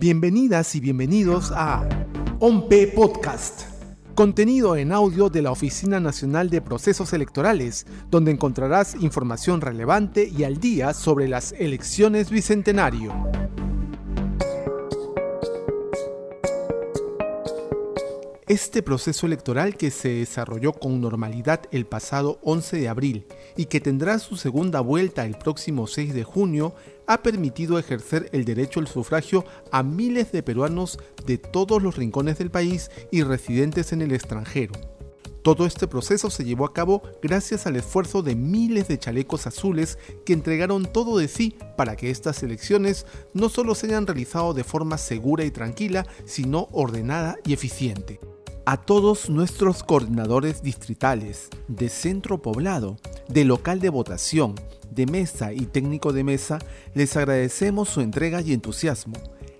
Bienvenidas y bienvenidos a OMPE Podcast, contenido en audio de la Oficina Nacional de Procesos Electorales, donde encontrarás información relevante y al día sobre las elecciones bicentenario. Este proceso electoral que se desarrolló con normalidad el pasado 11 de abril y que tendrá su segunda vuelta el próximo 6 de junio ha permitido ejercer el derecho al sufragio a miles de peruanos de todos los rincones del país y residentes en el extranjero. Todo este proceso se llevó a cabo gracias al esfuerzo de miles de chalecos azules que entregaron todo de sí para que estas elecciones no solo se hayan realizado de forma segura y tranquila, sino ordenada y eficiente a todos nuestros coordinadores distritales, de centro poblado, de local de votación, de mesa y técnico de mesa, les agradecemos su entrega y entusiasmo.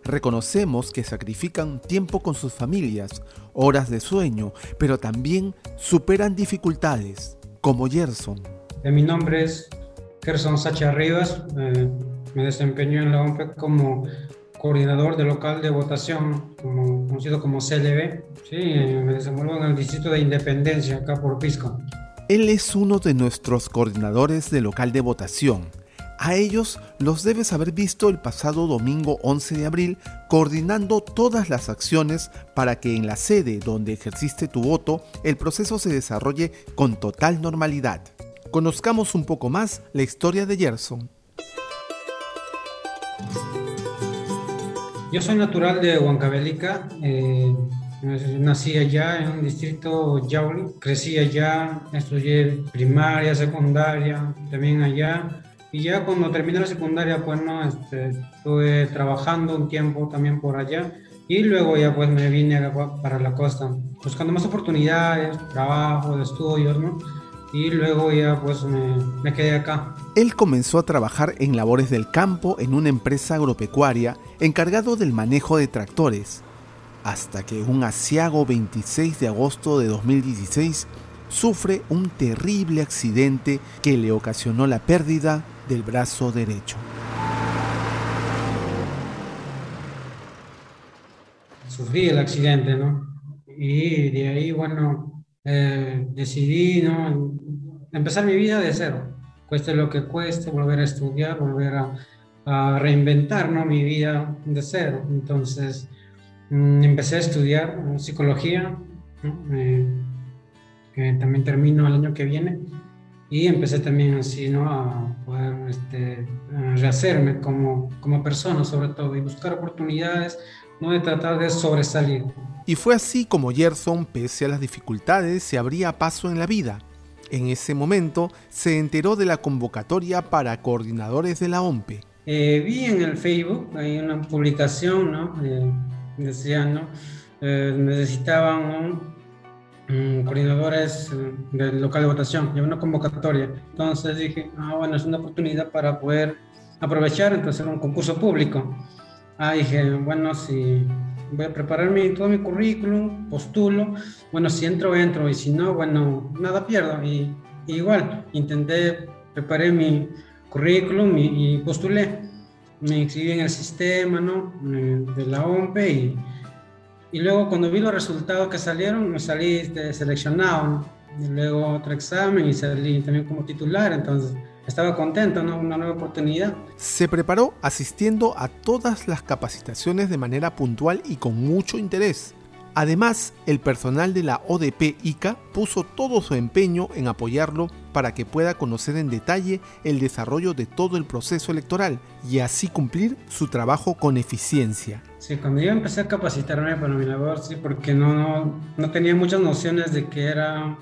Reconocemos que sacrifican tiempo con sus familias, horas de sueño, pero también superan dificultades, como Gerson. Eh, mi nombre es Gerson Sacha Rivas, eh, me desempeño en la OMPE como coordinador de local de votación, conocido como CLB. Sí, me desenvuelvo en el distrito de Independencia, acá por Pisco. Él es uno de nuestros coordinadores de local de votación. A ellos los debes haber visto el pasado domingo 11 de abril coordinando todas las acciones para que en la sede donde ejerciste tu voto el proceso se desarrolle con total normalidad. Conozcamos un poco más la historia de Gerson. Yo soy natural de Huancavelica. Eh, nací allá en un distrito Yauli. Crecí allá, estudié primaria, secundaria, también allá. Y ya cuando terminé la secundaria, pues no, este, estuve trabajando un tiempo también por allá. Y luego ya pues me vine para la costa, buscando más oportunidades, trabajo, estudios, ¿no? Y luego ya pues me, quedé acá. Él comenzó a trabajar en labores del campo en una empresa agropecuaria encargado del manejo de tractores, hasta que un asiago 26 de agosto de 2016 sufre un terrible accidente que le ocasionó la pérdida del brazo derecho. Sufrí el accidente, ¿no? Y de ahí, bueno, eh, decidí ¿no? Empezar mi vida de cero, cueste lo que cueste, volver a estudiar, volver a, reinventar ¿no? mi vida de cero. Entonces mm, empecé a estudiar psicología, que también termino el año que viene, y empecé también así ¿no? a poder este, rehacerme como, como persona sobre todo y buscar oportunidades, no de tratar de sobresalir. Y fue así como Gerson, pese a las dificultades, se abría paso en la vida. En ese momento se enteró de la convocatoria para coordinadores de la OMPE. Eh, vi en el Facebook, hay una publicación, ¿no? Eh, decían, ¿no? Eh, necesitaban coordinadores del local de votación, y una convocatoria. Entonces dije, ah, bueno, es una oportunidad para poder aprovechar, entonces un concurso público. Ah, dije, bueno, si voy a preparar todo mi currículum, postulo, bueno, si entro, entro, y si no, bueno, nada pierdo. Y, igual, intenté, preparé mi currículum y, postulé. Me inscribí en el sistema, ¿no? Eh, de la OMPE y, y luego cuando vi los resultados que salieron, me salí este, seleccionado, Y luego otro examen y salí también como titular, entonces estaba contento, ¿no? Una nueva oportunidad. Se preparó asistiendo a todas las capacitaciones de manera puntual y con mucho interés. Además, el personal de la ODP ICA puso todo su empeño en apoyarlo para que pueda conocer en detalle el desarrollo de todo el proceso electoral y así cumplir su trabajo con eficiencia. Sí, cuando yo empecé a capacitarme para mi labor, sí, porque no, no, no tenía muchas nociones de que era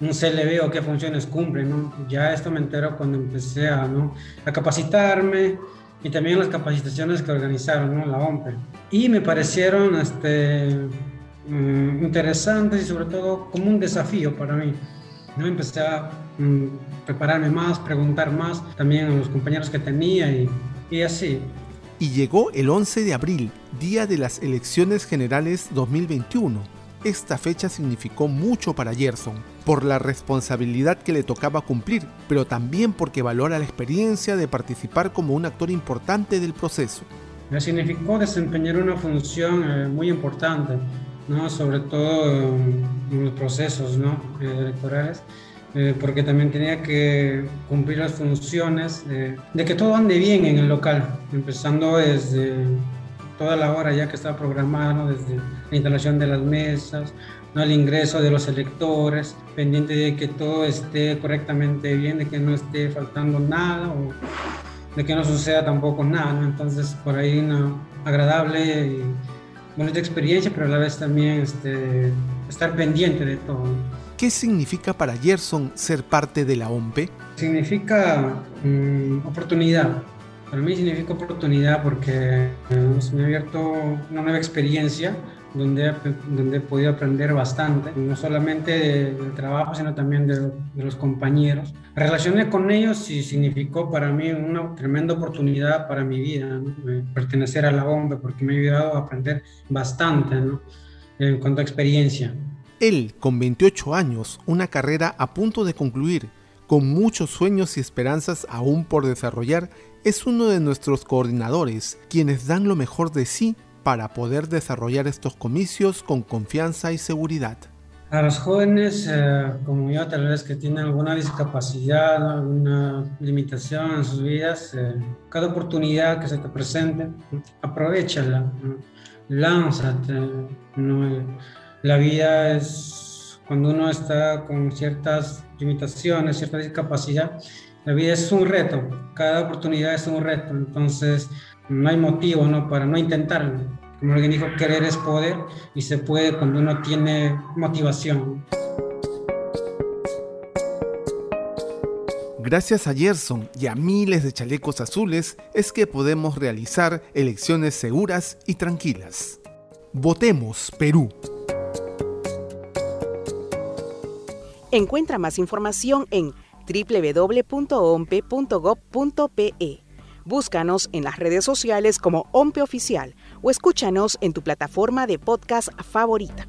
un CLB o qué funciones cumple, ¿no? Ya esto me entero cuando empecé a, ¿no? a capacitarme y también las capacitaciones que organizaron, ¿no? La OMPE. Y me parecieron este, mm, interesantes y sobre todo como un desafío para mí. ¿no? Empecé a mm, prepararme más, preguntar más también a los compañeros que tenía y, y así. Y llegó el 11 de abril, día de las elecciones generales 2021 esta fecha significó mucho para Gerson, por la responsabilidad que le tocaba cumplir, pero también porque valora la experiencia de participar como un actor importante del proceso. significó desempeñar una función eh, muy importante, ¿no? sobre todo en los procesos ¿no? electorales. porque también tenía que cumplir las funciones de que todo ande bien en el local, empezando desde toda la hora ya que estaba programado, desde la instalación de las mesas, ¿no? el ingreso de los electores, pendiente de que todo esté correctamente bien, de que no esté faltando nada o de que no suceda tampoco nada. Entonces, por ahí una agradable y bonita experiencia, pero a la vez también este, estar pendiente de todo. ¿Qué significa para Gerson ser parte de la OMPE? Significa mm, oportunidad, para mí significa oportunidad porque eh, me ha abierto una nueva experiencia donde, donde he podido aprender bastante, no solamente del trabajo, sino también de, los compañeros. Relacioné con ellos y significó para mí una tremenda oportunidad para mi vida, pertenecer a la OMB, porque me ha ayudado a aprender bastante en cuanto a experiencia. Él, con 28 años, una carrera a punto de concluir, con muchos sueños y esperanzas aún por desarrollar, es uno de nuestros coordinadores, quienes dan lo mejor de sí para poder desarrollar estos comicios con confianza y seguridad. A los jóvenes eh, como yo, tal vez que tienen alguna discapacidad, alguna limitación en sus vidas, eh, cada oportunidad que se te presente, aprovechala, lánzate. La vida es cuando uno está con ciertas limitaciones, cierta discapacidad, la vida es un reto, cada oportunidad es un reto, entonces no hay motivo ¿no? para no intentarlo. Como alguien dijo, querer es poder y se puede cuando uno tiene motivación. Gracias a Gerson y a miles de chalecos azules es que podemos realizar elecciones seguras y tranquilas. Votemos Perú. Encuentra más información en www.ompe.gov.pe. Búscanos en las redes sociales como OMPE Oficial o escúchanos en tu plataforma de podcast favorita.